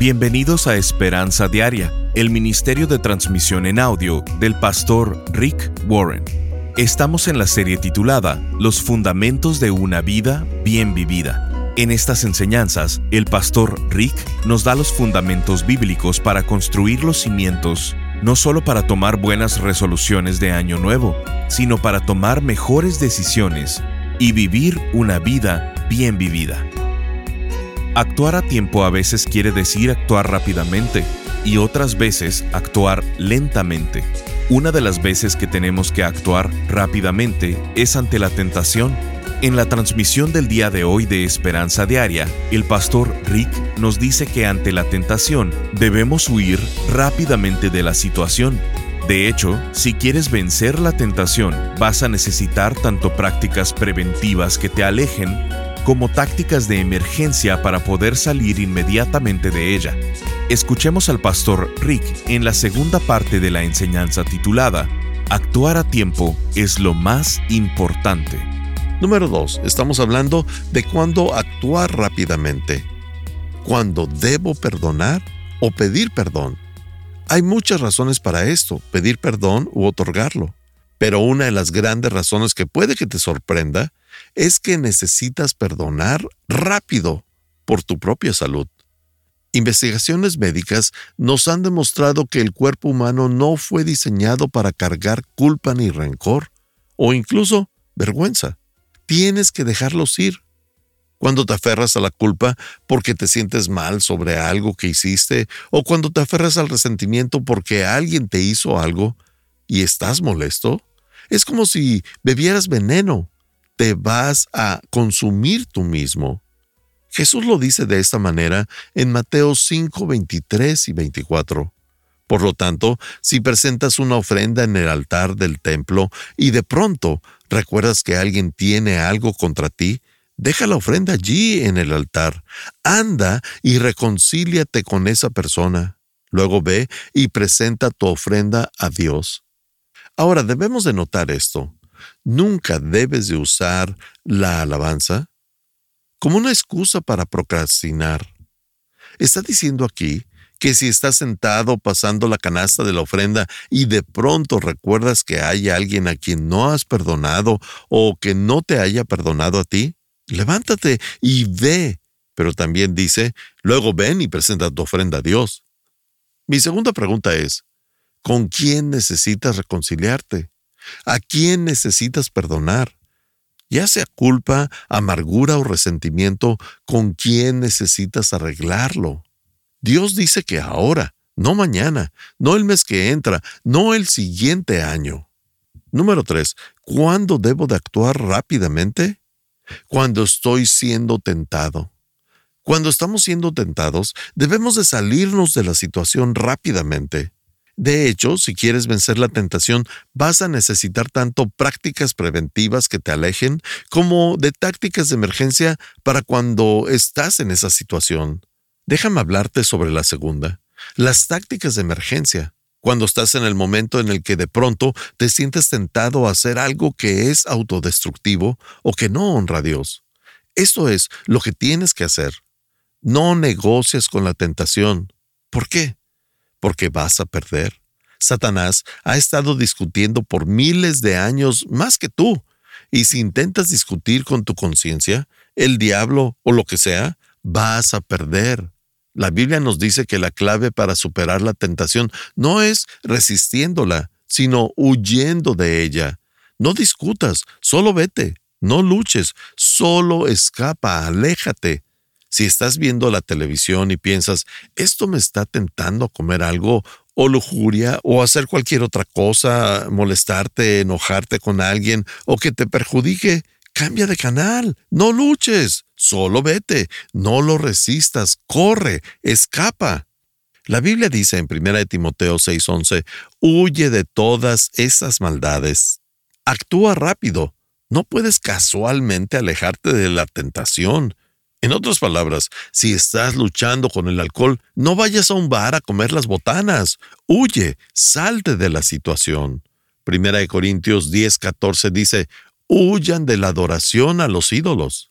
Bienvenidos a Esperanza Diaria, el ministerio de transmisión en audio del pastor Rick Warren. Estamos en la serie titulada Los fundamentos de una vida bien vivida. En estas enseñanzas, el pastor Rick nos da los fundamentos bíblicos para construir los cimientos, no solo para tomar buenas resoluciones de año nuevo, sino para tomar mejores decisiones y vivir una vida bien vivida. Actuar a tiempo a veces quiere decir actuar rápidamente y otras veces actuar lentamente. Una de las veces que tenemos que actuar rápidamente es ante la tentación. En la transmisión del día de hoy de Esperanza Diaria, el pastor Rick nos dice que ante la tentación debemos huir rápidamente de la situación. De hecho, si quieres vencer la tentación, vas a necesitar tanto prácticas preventivas que te alejen como tácticas de emergencia para poder salir inmediatamente de ella. Escuchemos al pastor Rick en la segunda parte de la enseñanza titulada Actuar a tiempo es lo más importante. Número 2. Estamos hablando de cuándo actuar rápidamente. Cuando debo perdonar o pedir perdón. Hay muchas razones para esto, pedir perdón u otorgarlo. Pero una de las grandes razones que puede que te sorprenda es que necesitas perdonar rápido por tu propia salud. Investigaciones médicas nos han demostrado que el cuerpo humano no fue diseñado para cargar culpa ni rencor, o incluso vergüenza. Tienes que dejarlos ir. Cuando te aferras a la culpa porque te sientes mal sobre algo que hiciste, o cuando te aferras al resentimiento porque alguien te hizo algo y estás molesto, es como si bebieras veneno te vas a consumir tú mismo. Jesús lo dice de esta manera en Mateo 5, 23 y 24. Por lo tanto, si presentas una ofrenda en el altar del templo y de pronto recuerdas que alguien tiene algo contra ti, deja la ofrenda allí en el altar. Anda y reconcíliate con esa persona. Luego ve y presenta tu ofrenda a Dios. Ahora debemos de notar esto. Nunca debes de usar la alabanza como una excusa para procrastinar. Está diciendo aquí que si estás sentado pasando la canasta de la ofrenda y de pronto recuerdas que hay alguien a quien no has perdonado o que no te haya perdonado a ti, levántate y ve. Pero también dice, luego ven y presenta tu ofrenda a Dios. Mi segunda pregunta es, ¿con quién necesitas reconciliarte? ¿A quién necesitas perdonar? Ya sea culpa, amargura o resentimiento, ¿con quién necesitas arreglarlo? Dios dice que ahora, no mañana, no el mes que entra, no el siguiente año. Número 3. ¿Cuándo debo de actuar rápidamente? Cuando estoy siendo tentado. Cuando estamos siendo tentados, debemos de salirnos de la situación rápidamente. De hecho, si quieres vencer la tentación, vas a necesitar tanto prácticas preventivas que te alejen como de tácticas de emergencia para cuando estás en esa situación. Déjame hablarte sobre la segunda, las tácticas de emergencia. Cuando estás en el momento en el que de pronto te sientes tentado a hacer algo que es autodestructivo o que no honra a Dios. Esto es lo que tienes que hacer. No negocias con la tentación. ¿Por qué? Porque vas a perder. Satanás ha estado discutiendo por miles de años más que tú, y si intentas discutir con tu conciencia, el diablo o lo que sea, vas a perder. La Biblia nos dice que la clave para superar la tentación no es resistiéndola, sino huyendo de ella. No discutas, solo vete, no luches, solo escapa, aléjate. Si estás viendo la televisión y piensas, esto me está tentando a comer algo, o lujuria, o hacer cualquier otra cosa, molestarte, enojarte con alguien, o que te perjudique, cambia de canal, no luches, solo vete, no lo resistas, corre, escapa. La Biblia dice en 1 Timoteo 6:11, huye de todas esas maldades. Actúa rápido. No puedes casualmente alejarte de la tentación. En otras palabras, si estás luchando con el alcohol, no vayas a un bar a comer las botanas. Huye, salte de la situación. Primera de Corintios 10:14 dice, huyan de la adoración a los ídolos.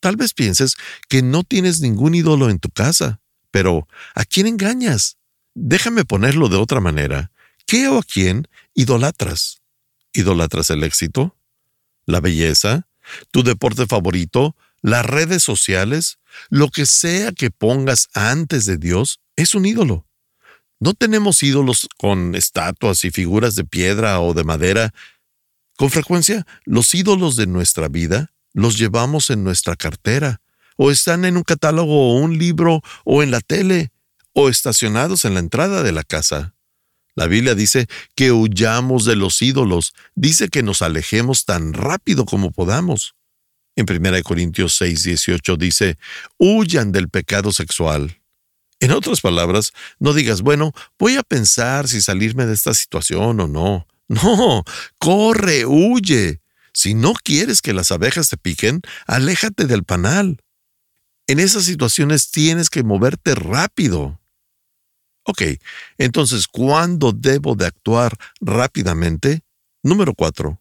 Tal vez pienses que no tienes ningún ídolo en tu casa, Pero, ¿a quién engañas? Déjame ponerlo de otra manera. ¿Qué o a quién idolatras? ¿Idolatras el éxito? ¿La belleza? ¿Tu deporte favorito? ¿Las redes sociales? Lo que sea que pongas antes de Dios es un ídolo. No tenemos ídolos con estatuas y figuras de piedra o de madera. Con frecuencia, los ídolos de nuestra vida los llevamos en nuestra cartera, o están en un catálogo o un libro o en la tele, o estacionados en la entrada de la casa. La Biblia dice que huyamos de los ídolos, dice que nos alejemos tan rápido como podamos. En 1 Corintios 6, 18 dice, huyan del pecado sexual. En otras palabras, no digas, bueno, voy a pensar si salirme de esta situación o no. No, corre, huye. Si no quieres que las abejas te piquen, aléjate del panal. En esas situaciones tienes que moverte rápido. Ok, entonces, ¿cuándo debo de actuar rápidamente? Número cuatro,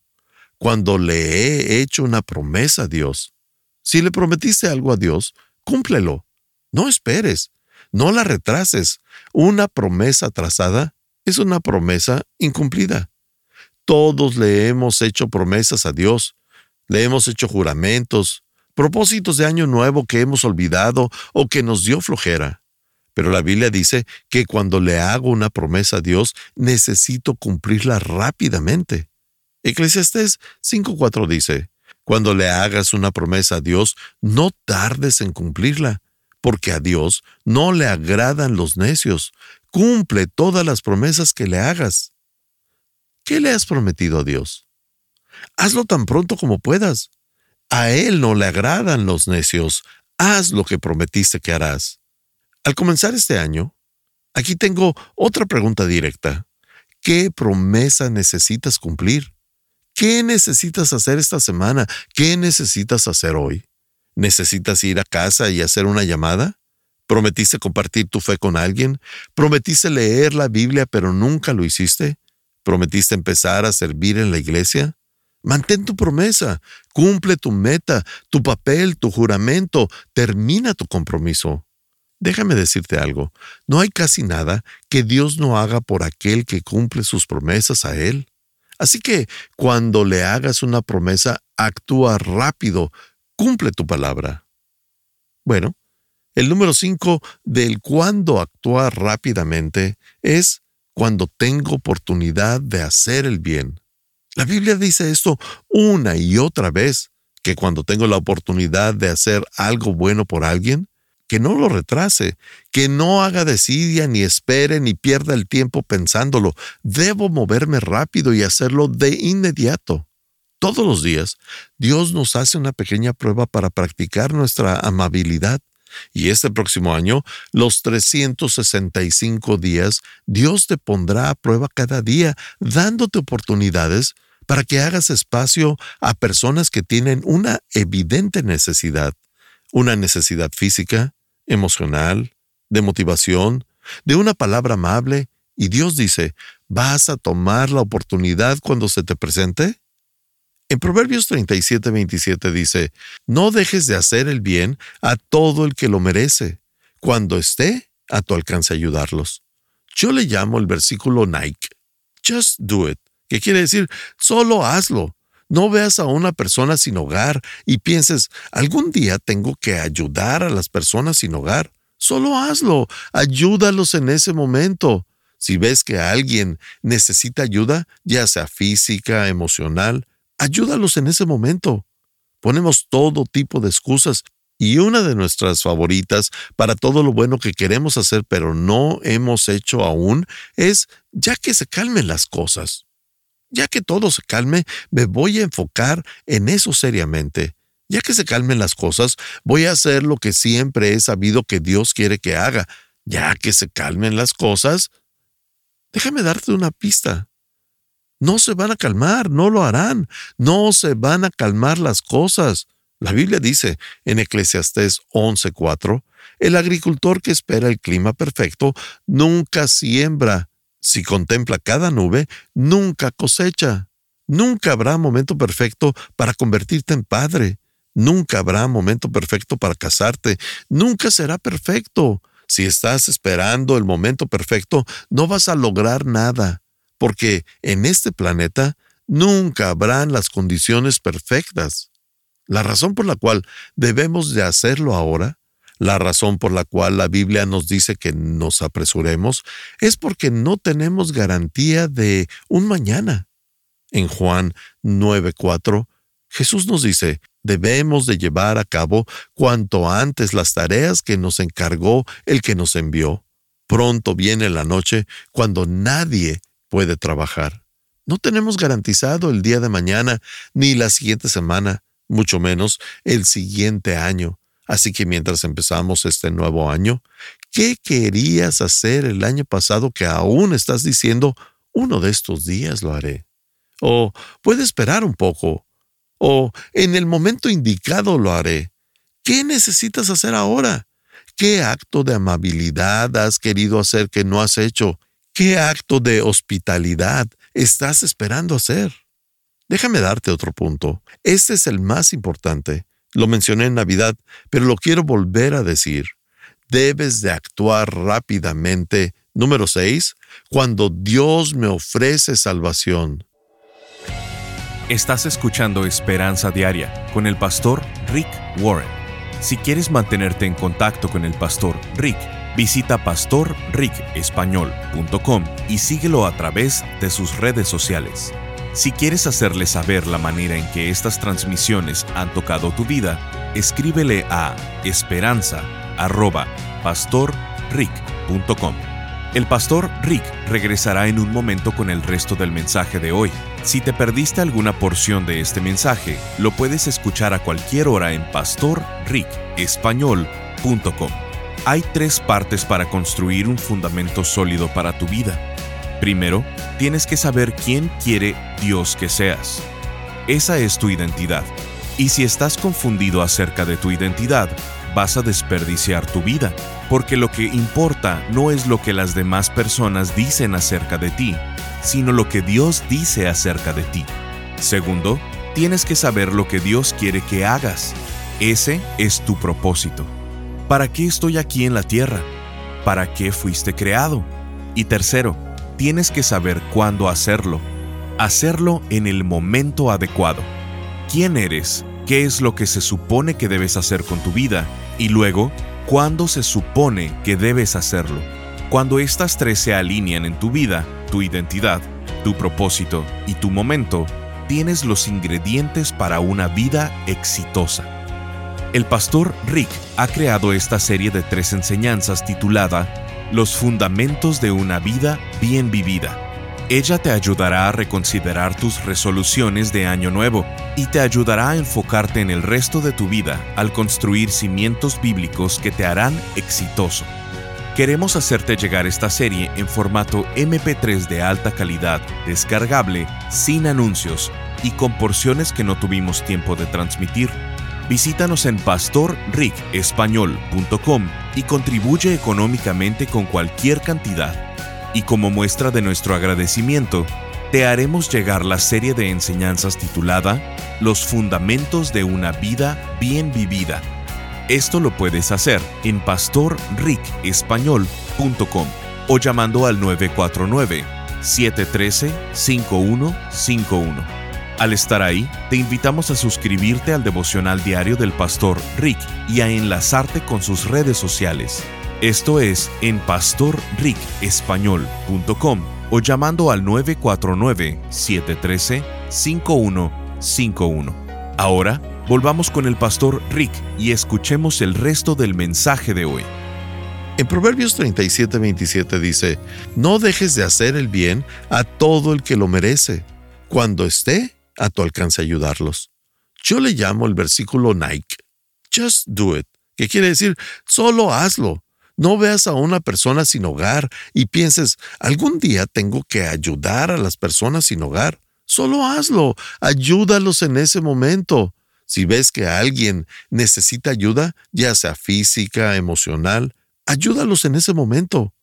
cuando le he hecho una promesa a Dios. Si le prometiste algo a Dios, cúmplelo. No esperes, no la retrases. Una promesa trazada es una promesa incumplida. Todos le hemos hecho promesas a Dios, le hemos hecho juramentos, propósitos de año nuevo que hemos olvidado o que nos dio flojera. Pero la Biblia dice que cuando le hago una promesa a Dios, necesito cumplirla rápidamente. Eclesiastés 5.4 dice, Cuando le hagas una promesa a Dios, no tardes en cumplirla, porque a Dios no le agradan los necios. Cumple todas las promesas que le hagas. ¿Qué le has prometido a Dios? Hazlo tan pronto como puedas. A Él no le agradan los necios. Haz lo que prometiste que harás. Al comenzar este año, aquí tengo otra pregunta directa. ¿Qué promesa necesitas cumplir? ¿Qué necesitas hacer esta semana? ¿Qué necesitas hacer hoy? ¿Necesitas ir a casa y hacer una llamada? ¿Prometiste compartir tu fe con alguien? ¿Prometiste leer la Biblia pero nunca lo hiciste? ¿Prometiste empezar a servir en la iglesia? Mantén tu promesa, cumple tu meta, tu papel, tu juramento, termina tu compromiso. Déjame decirte algo, no hay casi nada que Dios no haga por aquel que cumple sus promesas a Él. Así que cuando le hagas una promesa, actúa rápido, cumple tu palabra. Bueno, el número cinco del cuándo actuar rápidamente es cuando tengo oportunidad de hacer el bien. La Biblia dice esto una y otra vez, que cuando tengo la oportunidad de hacer algo bueno por alguien, que no lo retrase, que no haga desidia, ni espere, ni pierda el tiempo pensándolo. Debo moverme rápido y hacerlo de inmediato. Todos los días, Dios nos hace una pequeña prueba para practicar nuestra amabilidad. Y este próximo año, los 365 días, Dios te pondrá a prueba cada día, dándote oportunidades para que hagas espacio a personas que tienen una evidente necesidad una necesidad física, emocional, de motivación, de una palabra amable, y Dios dice, ¿vas a tomar la oportunidad cuando se te presente? En Proverbios 37, 27 dice, No dejes de hacer el bien a todo el que lo merece, cuando esté a tu alcance ayudarlos. Yo le llamo el versículo Nike, Just do it, que quiere decir, solo hazlo. No veas a una persona sin hogar y pienses, algún día tengo que ayudar a las personas sin hogar. Solo hazlo, ayúdalos en ese momento. Si ves que alguien necesita ayuda, ya sea física, emocional, ayúdalos en ese momento. Ponemos todo tipo de excusas y una de nuestras favoritas para todo lo bueno que queremos hacer pero no hemos hecho aún es ya que se calmen las cosas. Ya que todo se calme, me voy a enfocar en eso seriamente. Ya que se calmen las cosas, voy a hacer lo que siempre he sabido que Dios quiere que haga. Ya que se calmen las cosas, déjame darte una pista. No se van a calmar, no lo harán, no se van a calmar las cosas. La Biblia dice en Eclesiastés 11:4, el agricultor que espera el clima perfecto nunca siembra si contempla cada nube, nunca cosecha. Nunca habrá momento perfecto para convertirte en padre. Nunca habrá momento perfecto para casarte. Nunca será perfecto. Si estás esperando el momento perfecto, no vas a lograr nada, porque en este planeta nunca habrán las condiciones perfectas. La razón por la cual debemos de hacerlo ahora, la razón por la cual la Biblia nos dice que nos apresuremos, es porque no tenemos garantía de un mañana. En Juan 9:4, Jesús nos dice, debemos de llevar a cabo cuanto antes las tareas que nos encargó el que nos envió. Pronto viene la noche cuando nadie puede trabajar. No tenemos garantizado el día de mañana ni la siguiente semana mucho menos el siguiente año. Así que mientras empezamos este nuevo año, ¿qué querías hacer el año pasado que aún estás diciendo, uno de estos días lo haré? O puede esperar un poco. O en el momento indicado lo haré. ¿Qué necesitas hacer ahora? ¿Qué acto de amabilidad has querido hacer que no has hecho? ¿Qué acto de hospitalidad estás esperando hacer? Déjame darte otro punto. Este es el más importante. Lo mencioné en Navidad, pero lo quiero volver a decir. Debes de actuar rápidamente. Número 6. Cuando Dios me ofrece salvación. Estás escuchando Esperanza Diaria con el pastor Rick Warren. Si quieres mantenerte en contacto con el pastor Rick, visita pastorricespañol.com y síguelo a través de sus redes sociales. Si quieres hacerle saber la manera en que estas transmisiones han tocado tu vida, escríbele a esperanza.pastorrick.com. El pastor Rick regresará en un momento con el resto del mensaje de hoy. Si te perdiste alguna porción de este mensaje, lo puedes escuchar a cualquier hora en pastorricespañol.com. Hay tres partes para construir un fundamento sólido para tu vida. Primero, tienes que saber quién quiere Dios que seas. Esa es tu identidad. Y si estás confundido acerca de tu identidad, vas a desperdiciar tu vida, porque lo que importa no es lo que las demás personas dicen acerca de ti, sino lo que Dios dice acerca de ti. Segundo, tienes que saber lo que Dios quiere que hagas. Ese es tu propósito. ¿Para qué estoy aquí en la tierra? ¿Para qué fuiste creado? Y tercero, tienes que saber cuándo hacerlo. Hacerlo en el momento adecuado. ¿Quién eres? ¿Qué es lo que se supone que debes hacer con tu vida? Y luego, ¿cuándo se supone que debes hacerlo? Cuando estas tres se alinean en tu vida, tu identidad, tu propósito y tu momento, tienes los ingredientes para una vida exitosa. El pastor Rick ha creado esta serie de tres enseñanzas titulada los fundamentos de una vida bien vivida. Ella te ayudará a reconsiderar tus resoluciones de año nuevo y te ayudará a enfocarte en el resto de tu vida al construir cimientos bíblicos que te harán exitoso. Queremos hacerte llegar esta serie en formato MP3 de alta calidad, descargable, sin anuncios y con porciones que no tuvimos tiempo de transmitir Visítanos en pastorricespañol.com y contribuye económicamente con cualquier cantidad. Y como muestra de nuestro agradecimiento, te haremos llegar la serie de enseñanzas titulada Los Fundamentos de una Vida Bien Vivida. Esto lo puedes hacer en pastorricespañol.com o llamando al 949 713 5151. Al estar ahí, te invitamos a suscribirte al devocional diario del pastor Rick y a enlazarte con sus redes sociales. Esto es en pastorricespañol.com o llamando al 949-713-5151. Ahora, volvamos con el pastor Rick y escuchemos el resto del mensaje de hoy. En Proverbios 37:27 dice, No dejes de hacer el bien a todo el que lo merece. Cuando esté a tu alcance ayudarlos. Yo le llamo el versículo Nike. Just do it, que quiere decir, solo hazlo. No veas a una persona sin hogar y pienses, algún día tengo que ayudar a las personas sin hogar. Solo hazlo, ayúdalos en ese momento. Si ves que alguien necesita ayuda, ya sea física, emocional, ayúdalos en ese momento.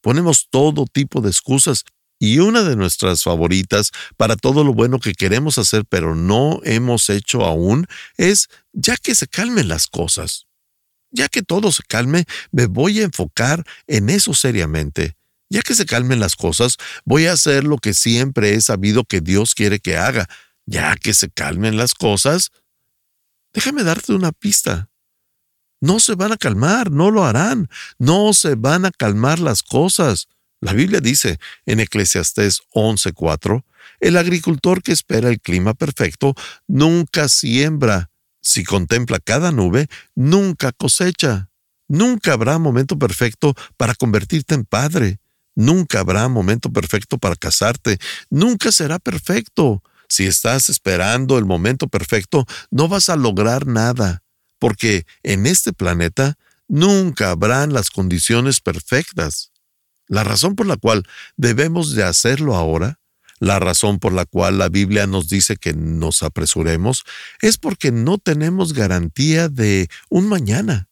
Ponemos todo tipo de excusas y una de nuestras favoritas para todo lo bueno que queremos hacer pero no hemos hecho aún es ya que se calmen las cosas. Ya que todo se calme, me voy a enfocar en eso seriamente. Ya que se calmen las cosas, voy a hacer lo que siempre he sabido que Dios quiere que haga. Ya que se calmen las cosas, déjame darte una pista. No se van a calmar, no lo harán, no se van a calmar las cosas. La Biblia dice en Eclesiastés 11:4, el agricultor que espera el clima perfecto nunca siembra. Si contempla cada nube, nunca cosecha. Nunca habrá momento perfecto para convertirte en padre. Nunca habrá momento perfecto para casarte. Nunca será perfecto. Si estás esperando el momento perfecto, no vas a lograr nada, porque en este planeta nunca habrán las condiciones perfectas. La razón por la cual debemos de hacerlo ahora, la razón por la cual la Biblia nos dice que nos apresuremos, es porque no tenemos garantía de un mañana.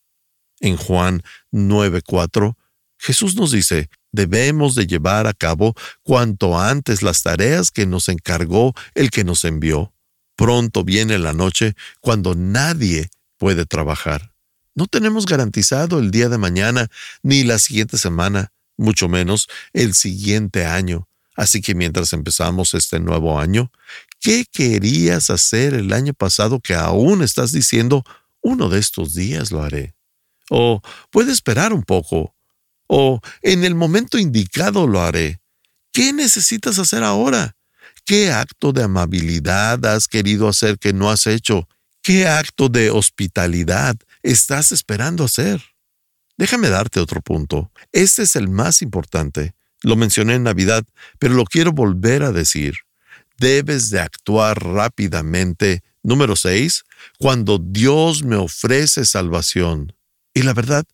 En Juan 9:4, Jesús nos dice, debemos de llevar a cabo cuanto antes las tareas que nos encargó el que nos envió. Pronto viene la noche cuando nadie puede trabajar. No tenemos garantizado el día de mañana ni la siguiente semana mucho menos el siguiente año. Así que mientras empezamos este nuevo año, ¿qué querías hacer el año pasado que aún estás diciendo, uno de estos días lo haré? O puede esperar un poco. O en el momento indicado lo haré. ¿Qué necesitas hacer ahora? ¿Qué acto de amabilidad has querido hacer que no has hecho? ¿Qué acto de hospitalidad estás esperando hacer? Déjame darte otro punto. Este es el más importante. Lo mencioné en Navidad, pero lo quiero volver a decir. Debes de actuar rápidamente. Número 6. Cuando Dios me ofrece salvación. Y la verdad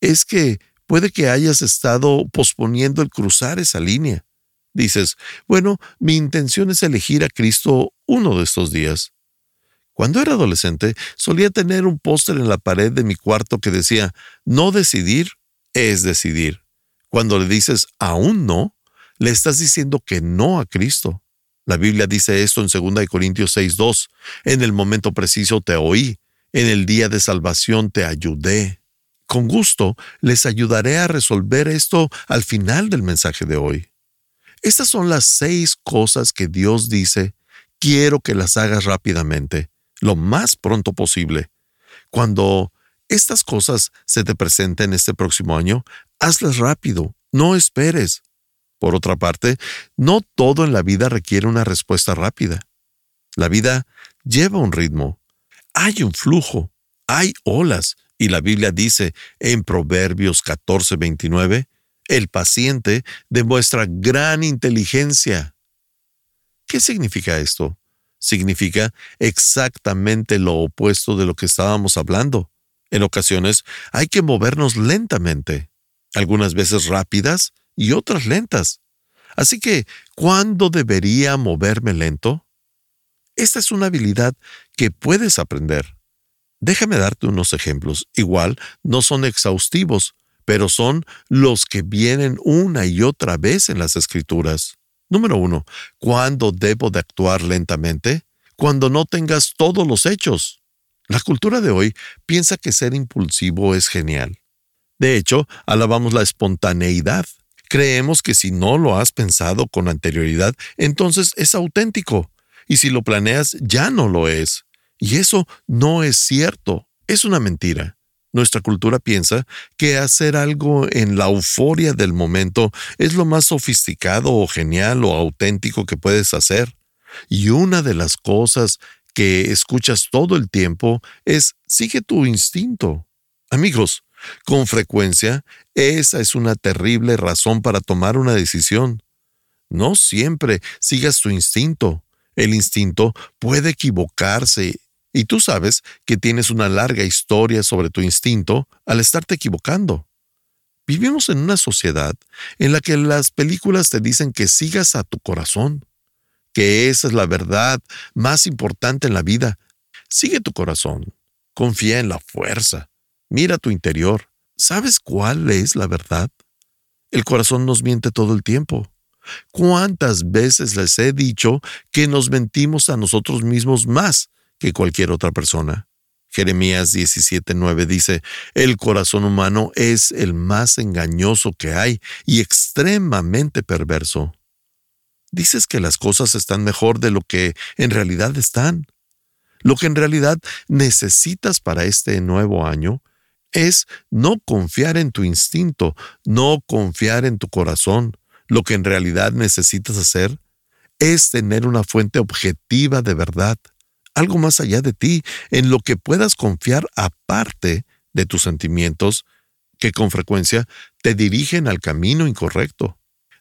es que puede que hayas estado posponiendo el cruzar esa línea. Dices, bueno, mi intención es elegir a Cristo uno de estos días. Cuando era adolescente, solía tener un póster en la pared de mi cuarto que decía, no decidir es decidir. Cuando le dices aún no, le estás diciendo que no a Cristo. La Biblia dice esto en 2 Corintios 6:2. En el momento preciso te oí, en el día de salvación te ayudé. Con gusto les ayudaré a resolver esto al final del mensaje de hoy. Estas son las seis cosas que Dios dice, quiero que las hagas rápidamente lo más pronto posible. Cuando estas cosas se te presenten este próximo año, hazlas rápido, no esperes. Por otra parte, no todo en la vida requiere una respuesta rápida. La vida lleva un ritmo. Hay un flujo, hay olas, y la Biblia dice en Proverbios 14:29, el paciente demuestra gran inteligencia. ¿Qué significa esto? Significa exactamente lo opuesto de lo que estábamos hablando. En ocasiones hay que movernos lentamente, algunas veces rápidas y otras lentas. Así que, ¿cuándo debería moverme lento? Esta es una habilidad que puedes aprender. Déjame darte unos ejemplos. Igual, no son exhaustivos, pero son los que vienen una y otra vez en las escrituras. Número uno, ¿cuándo debo de actuar lentamente? Cuando no tengas todos los hechos. La cultura de hoy piensa que ser impulsivo es genial. De hecho, alabamos la espontaneidad. Creemos que si no lo has pensado con anterioridad, entonces es auténtico. Y si lo planeas, ya no lo es. Y eso no es cierto. Es una mentira. Nuestra cultura piensa que hacer algo en la euforia del momento es lo más sofisticado o genial o auténtico que puedes hacer. Y una de las cosas que escuchas todo el tiempo es sigue tu instinto. Amigos, con frecuencia, esa es una terrible razón para tomar una decisión. No siempre sigas tu instinto. El instinto puede equivocarse y tú sabes que tienes una larga historia sobre tu instinto al estarte equivocando. Vivimos en una sociedad en la que las películas te dicen que sigas a tu corazón, que esa es la verdad más importante en la vida. Sigue tu corazón, confía en la fuerza, mira tu interior. ¿Sabes cuál es la verdad? El corazón nos miente todo el tiempo. ¿Cuántas veces les he dicho que nos mentimos a nosotros mismos más que cualquier otra persona. Jeremías 17:9 dice, el corazón humano es el más engañoso que hay y extremadamente perverso. Dices que las cosas están mejor de lo que en realidad están. Lo que en realidad necesitas para este nuevo año es no confiar en tu instinto, no confiar en tu corazón. Lo que en realidad necesitas hacer es tener una fuente objetiva de verdad, algo más allá de ti, en lo que puedas confiar aparte de tus sentimientos, que con frecuencia te dirigen al camino incorrecto.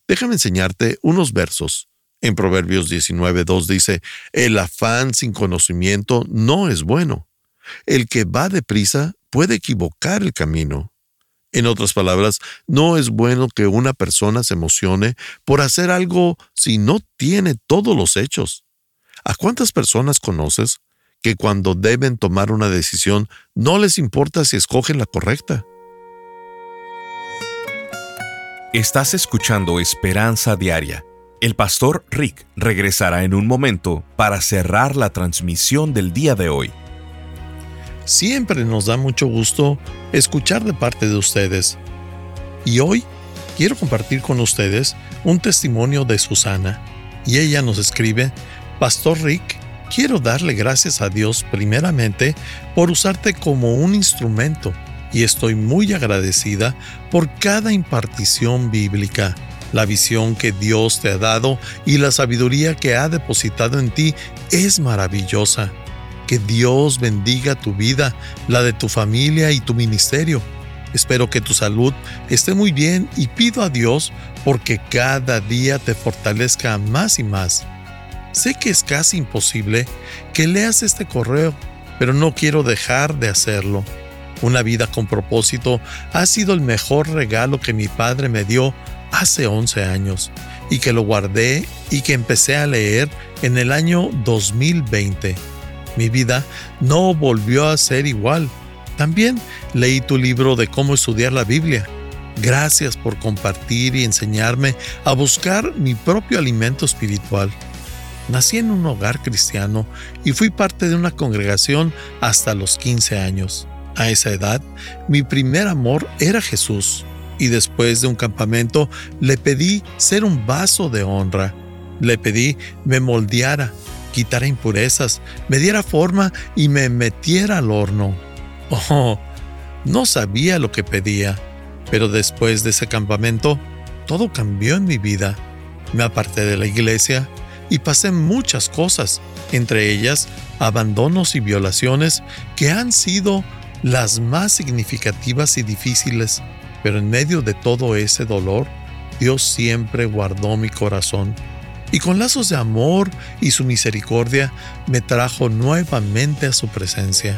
Déjame enseñarte unos versos. En Proverbios 19.2 dice, el afán sin conocimiento no es bueno. El que va deprisa puede equivocar el camino. En otras palabras, no es bueno que una persona se emocione por hacer algo si no tiene todos los hechos. ¿A cuántas personas conoces que cuando deben tomar una decisión no les importa si escogen la correcta? Estás escuchando Esperanza Diaria. El pastor Rick regresará en un momento para cerrar la transmisión del día de hoy. Siempre nos da mucho gusto escuchar de parte de ustedes. Y hoy quiero compartir con ustedes un testimonio de Susana. Y ella nos escribe, Pastor Rick, quiero darle gracias a Dios primeramente por usarte como un instrumento y estoy muy agradecida por cada impartición bíblica, la visión que Dios te ha dado y la sabiduría que ha depositado en ti es maravillosa. Que Dios bendiga tu vida, la de tu familia y tu ministerio. Espero que tu salud esté muy bien y pido a Dios porque cada día te fortalezca más y más. Sé que es casi imposible que leas este correo, pero no quiero dejar de hacerlo. Una vida con propósito ha sido el mejor regalo que mi padre me dio hace 11 años y que lo guardé y que empecé a leer en el año 2020 mi vida no volvió a ser igual. También leí tu libro de cómo estudiar la Biblia. Gracias por compartir y enseñarme a buscar mi propio alimento espiritual. Nací en un hogar cristiano y fui parte de una congregación hasta los 15 años. A esa edad, mi primer amor era Jesús y después de un campamento le pedí ser un vaso de honra. Le pedí me moldeara quitara impurezas, me diera forma y me metiera al horno. Oh, no sabía lo que pedía, pero después de ese campamento, todo cambió en mi vida. Me aparté de la iglesia y pasé muchas cosas, entre ellas abandonos y violaciones que han sido las más significativas y difíciles, pero en medio de todo ese dolor, Dios siempre guardó mi corazón y con lazos de amor y su misericordia me trajo nuevamente a su presencia.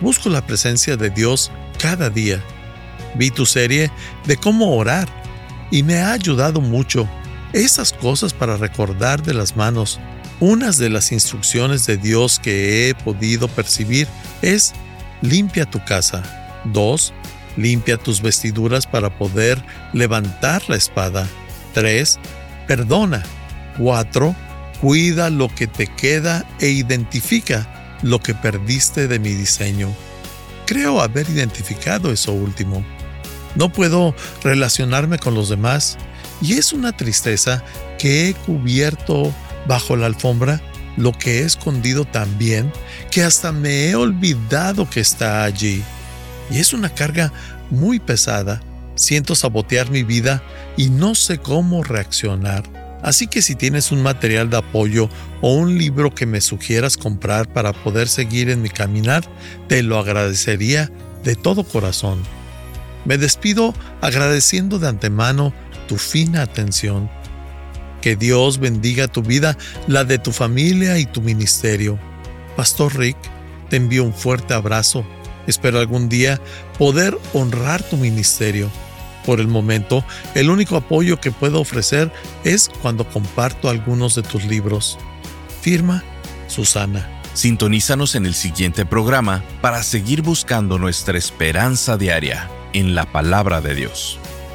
Busco la presencia de Dios cada día. Vi tu serie de cómo orar y me ha ayudado mucho. Esas cosas para recordar de las manos. Unas de las instrucciones de Dios que he podido percibir es limpia tu casa. 2. Limpia tus vestiduras para poder levantar la espada. 3. Perdona 4. Cuida lo que te queda e identifica lo que perdiste de mi diseño. Creo haber identificado eso último. No puedo relacionarme con los demás y es una tristeza que he cubierto bajo la alfombra lo que he escondido tan bien que hasta me he olvidado que está allí. Y es una carga muy pesada. Siento sabotear mi vida y no sé cómo reaccionar. Así que si tienes un material de apoyo o un libro que me sugieras comprar para poder seguir en mi caminar, te lo agradecería de todo corazón. Me despido agradeciendo de antemano tu fina atención. Que Dios bendiga tu vida, la de tu familia y tu ministerio. Pastor Rick, te envío un fuerte abrazo. Espero algún día poder honrar tu ministerio por el momento, el único apoyo que puedo ofrecer es cuando comparto algunos de tus libros. Firma Susana. Sintonízanos en el siguiente programa para seguir buscando nuestra esperanza diaria en la palabra de Dios.